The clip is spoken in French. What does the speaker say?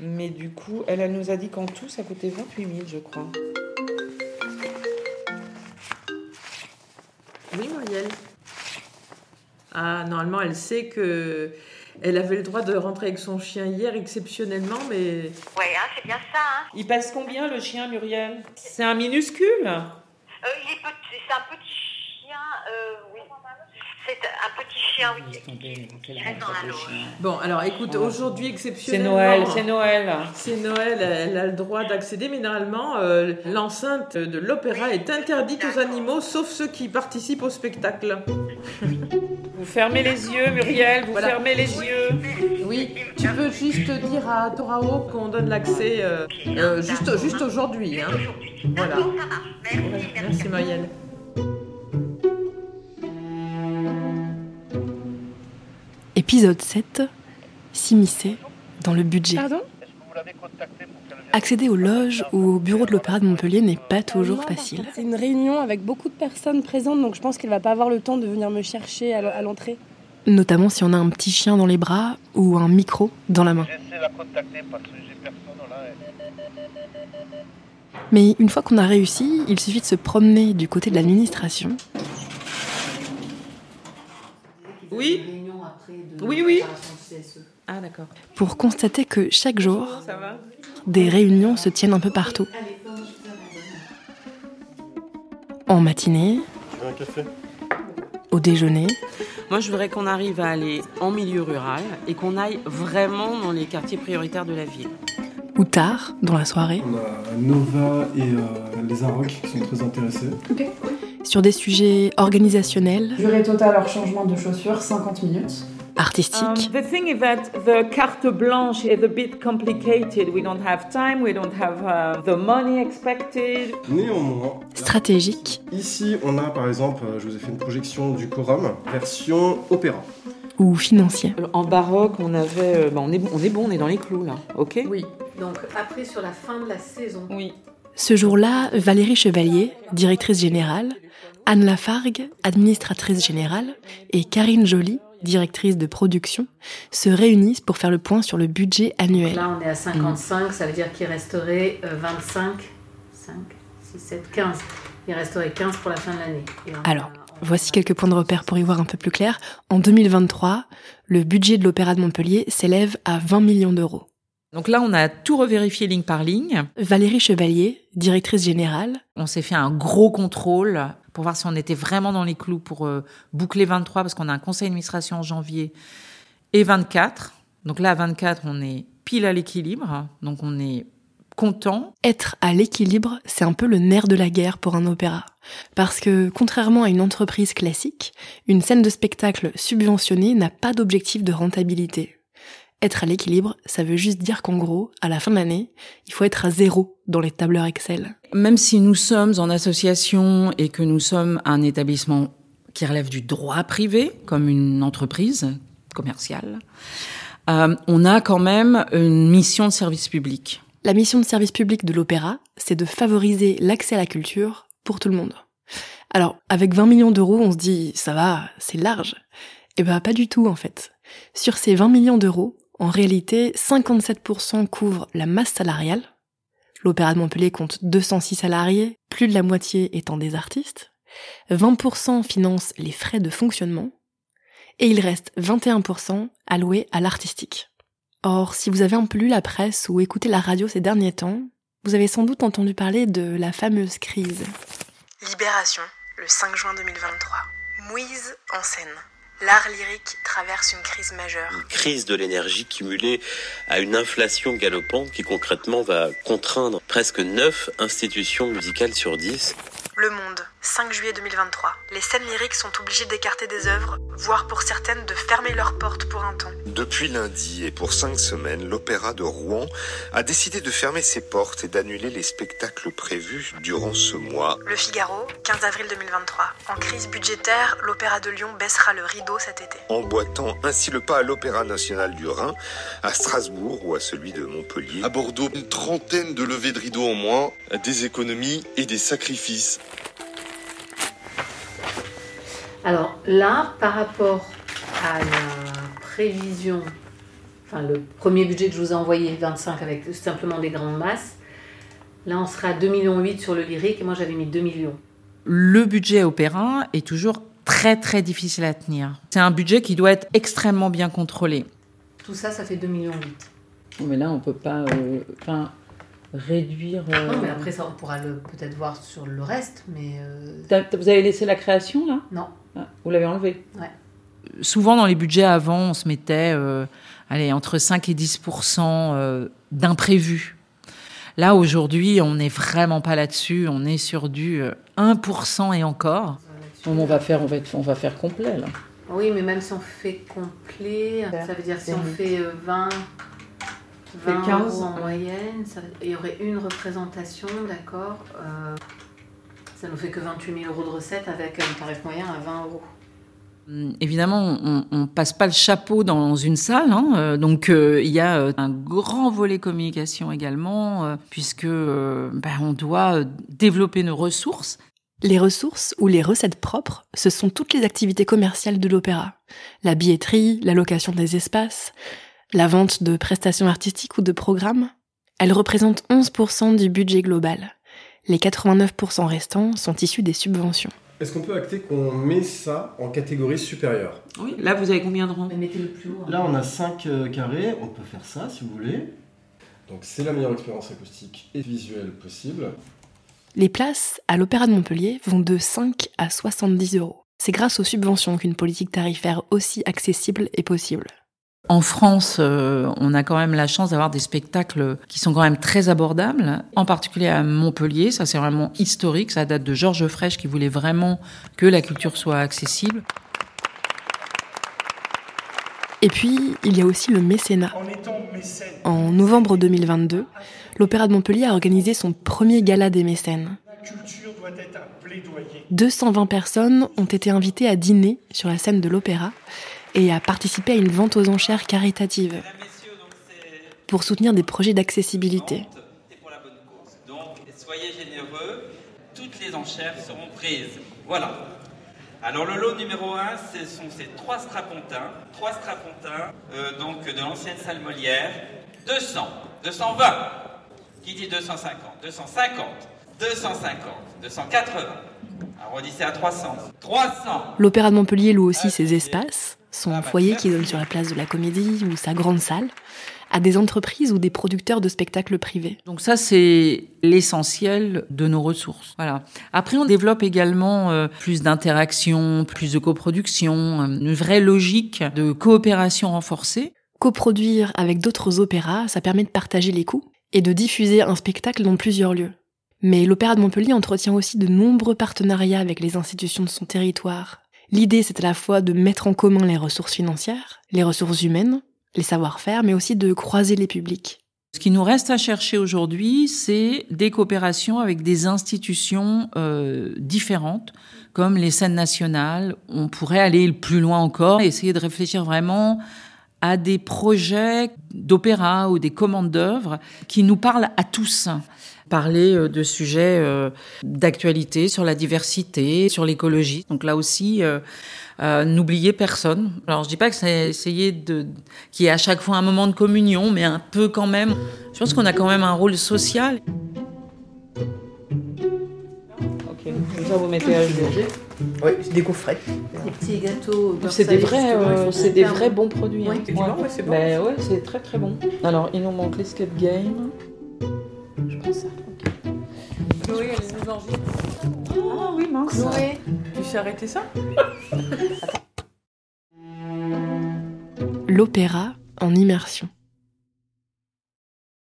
Mais du coup, elle, elle nous a dit qu'en tout, ça coûtait 28 000, je crois. Oui, Muriel. Ah, normalement, elle sait que elle avait le droit de rentrer avec son chien hier exceptionnellement, mais Ouais, hein, c'est bien ça. Hein. Il passe combien le chien, Muriel? C'est un minuscule? Euh, il est petit, c'est un petit chien. Euh, oui. C'est un petit chien, oui. qui reste dans la loge. bon. Alors, écoute, aujourd'hui C'est exceptionnellement, Noël, c'est Noël. C'est Noël, elle a le droit d'accéder, mais normalement, euh, l'enceinte de l'opéra est interdite aux animaux, sauf ceux qui participent au spectacle. Vous fermez les yeux, Muriel, vous Voilà. fermez les yeux. Oui, tu peux juste dire à Torao qu'on donne l'accès euh, euh, juste, juste aujourd'hui. Hein. Voilà. Merci Muriel. Épisode 7. S'immiscer dans le budget. Pardon? Accéder aux loges ou au bureau de l'Opéra de Montpellier n'est pas toujours facile. C'est une réunion avec beaucoup de personnes présentes, donc je pense qu'elle va pas avoir le temps de venir me chercher à l'entrée. Notamment si on a un petit chien dans les bras ou un micro dans la main. Mais une fois qu'on a réussi, il suffit de se promener du côté de l'administration Oui Oui, oui. Ah, d'accord. pour constater que chaque jour, Ça va des réunions se tiennent un peu partout. En matinée, Tu veux un café? au déjeuner, Moi, je voudrais qu'on arrive à aller en milieu rural et qu'on aille vraiment dans les quartiers prioritaires de la ville. ou tard dans la soirée, On a Nova et euh, les Arocs qui sont très intéressés. Sur des sujets organisationnels, Durée totale hors changement de chaussures, 50 minutes. artistiques, Um, the thing is that the carte blanche is a bit complicated. We don't have time, we don't have uh, the money expected. Néanmoins, stratégiques ici on a par exemple, euh, je vous ai fait une projection du Corum, version opéra. ou financiers. Euh, En baroque, on avait. euh, bah, on, est, bon- on est bon, on est dans les clous là, ok? Oui, donc après sur la fin de la saison. Oui. Ce jour-là, Valérie Chevalier, directrice générale, Anne Lafargue, administratrice générale, et Karine Joly, directrice de production, se réunissent pour faire le point sur le budget annuel. Là on est à 55, ça veut dire qu'il resterait euh, 25, 5, 6, 7, 15. Il resterait 15 pour la fin de l'année. Alors, on Voici quelques points de repère pour y voir un peu plus clair. En 2023, le budget de l'Opéra de Montpellier s'élève à 20 millions d'euros. Donc là, on a tout revérifié ligne par ligne. Valérie Chevalier, directrice générale, On s'est fait un gros contrôle pour voir si on était vraiment dans les clous pour euh, boucler 23, parce qu'on a un conseil d'administration en janvier, et 24. Donc là, à 24, on est pile à l'équilibre, donc on est content. être à l'équilibre, c'est un peu le nerf de la guerre pour un opéra. Parce que, contrairement à une entreprise classique, une scène de spectacle subventionnée n'a pas d'objectif de rentabilité. Être à l'équilibre, ça veut juste dire qu'en gros, à la fin de l'année, il faut être à zéro dans les tableurs Excel. Même si nous sommes en association et que nous sommes un établissement qui relève du droit privé, comme une entreprise commerciale, euh, on a quand même une mission de service public. La mission de service public de l'opéra, c'est de favoriser l'accès à la culture pour tout le monde. Alors, avec 20 millions d'euros, on se dit, ça va, c'est large. Eh ben, pas du tout, en fait. Sur ces 20 millions d'euros, en réalité, 57% couvrent la masse salariale. L'opéra de Montpellier compte 206 salariés, plus de la moitié étant des artistes. 20% financent les frais de fonctionnement. Et il reste 21% alloués à l'artistique. Or, si vous avez un peu lu la presse ou écouté la radio ces derniers temps, vous avez sans doute entendu parler de la fameuse crise. Libération, le 5 juin 2023. Mouise en scène. L'art lyrique traverse une crise majeure. Une crise de l'énergie cumulée à une inflation galopante qui concrètement va contraindre presque 9 institutions musicales sur 10 Le Monde, 5 juillet 2023. Les scènes lyriques sont obligées d'écarter des œuvres, voire pour certaines de fermer leurs portes pour un temps. Depuis lundi et pour cinq semaines, l'Opéra de Rouen a décidé de fermer ses portes et d'annuler les spectacles prévus durant ce mois. Le Figaro, 15 avril 2023. En crise budgétaire, l'Opéra de Lyon baissera le rideau cet été. Emboîtant ainsi le pas à l'Opéra national du Rhin, à Strasbourg ou à celui de Montpellier. À Bordeaux, une trentaine de levées de rideaux en moins, des économies et des sacrifices. Alors là, par rapport à la prévision enfin le premier budget que je vous ai envoyé, 25 avec simplement des grandes masses. Là, on sera à 2,8 millions sur le lyrique et moi j'avais mis 2 millions. Le budget opéra est toujours très très difficile à tenir. C'est un budget qui doit être extrêmement bien contrôlé. Tout ça, ça fait 2,8 millions. Mais là, on peut pas euh, réduire. euh, Non, mais après ça, on pourra peut-être voir sur le reste, mais euh, Vous avez laissé la création là? Non. Ah, Vous l'avez enlevé Ouais. Souvent dans les budgets avant, on se mettait euh, allez, entre 5 et 10% euh, d'imprévus. Là aujourd'hui, on n'est vraiment pas là-dessus, on est sur du euh, 1% et encore. on va faire on va, être- on va faire complet là. Oui, mais même si on fait complet, ça veut dire si on fait euh, 20, fait 20 15, euros en moyenne, ça- il y aurait une représentation, d'accord euh, Ça nous fait que 28 000 euros de recettes avec un tarif moyen à 20 euros. Hum, Évidemment, on, on passe pas le chapeau dans une salle, hein, euh, donc euh, il y a euh, un grand volet communication également, euh, puisque euh, ben, on doit développer nos ressources. Les ressources ou les recettes propres, ce sont toutes les activités commerciales de l'opéra. La billetterie, la location des espaces, la vente de prestations artistiques ou de programmes. Elles représentent 11% du budget global. Les 89% restants sont issus des subventions. Est-ce qu'on peut acter qu'on met ça en catégorie supérieure? Oui, là vous avez combien de rangs? Mais mettez-le plus haut. hein. Là, on a 5 carrés, on peut faire ça si vous voulez. Donc, c'est la meilleure expérience acoustique et visuelle possible. Les places à l'Opéra de Montpellier vont de 5 à 70 euros. C'est grâce aux subventions qu'une politique tarifaire aussi accessible est possible. En France, euh, on a quand même la chance d'avoir des spectacles qui sont quand même très abordables, en particulier à Montpellier. Ça, c'est vraiment historique. Ça date de Georges Frêche qui voulait vraiment que la culture soit accessible. Et puis, il y a aussi le mécénat. En novembre 2022, l'Opéra de Montpellier a organisé son premier gala des mécènes. 220 personnes ont été invitées à dîner sur la scène de l'opéra et à participer à une vente aux enchères caritative pour soutenir des projets d'accessibilité. Donc, soyez généreux, toutes les enchères seront prises. Voilà. Alors, le lot numéro 1, ce sont ces trois strapontins. Trois strapontins, euh, donc de l'ancienne salle Molière. 200, 220. Qui dit 250 250, 250, 280. Arrondissez à 300. 300. L'Opéra de Montpellier loue aussi ses espaces, son foyer qui donne sur la place de la Comédie ou sa grande salle, à des entreprises ou des producteurs de spectacles privés. Donc ça, c'est l'essentiel de nos ressources. Voilà. Après, on développe également euh, plus d'interaction, plus de coproduction, euh, une vraie logique de coopération renforcée. Coproduire avec d'autres opéras, ça permet de partager les coûts et de diffuser un spectacle dans plusieurs lieux. Mais l'Opéra de Montpellier entretient aussi de nombreux partenariats avec les institutions de son territoire. L'idée, c'est à la fois de mettre en commun les ressources financières, les ressources humaines, les savoir-faire, mais aussi de croiser les publics. Ce qui nous reste à chercher aujourd'hui, c'est des coopérations avec des institutions euh, différentes, comme les scènes nationales. On pourrait aller plus loin encore, essayer de réfléchir vraiment à des projets d'opéra ou des commandes d'œuvres qui nous parlent à tous. Parler euh, de sujets euh, d'actualité sur la diversité, sur l'écologie. Donc là aussi, euh, euh, n'oubliez personne. Alors je dis pas que c'est essayer de qu'il y ait à chaque fois un moment de communion, mais un peu quand même. Je pense qu'on a quand même un rôle social. Ok, comme ça vous mettez à jour. Oui, c'est des. Des petits gâteaux. C'est des vrais, euh, c'est des vrais bons. produits. Oui, hein. effectivement, ouais, c'est bon. Ben ouais, c'est très très bon. Alors il nous manque l'escape game. Je pense ça. Chloé, elle nous enregistre. Ah oui, mince. Chloé, tu sais arrêter ça? L'opéra en immersion.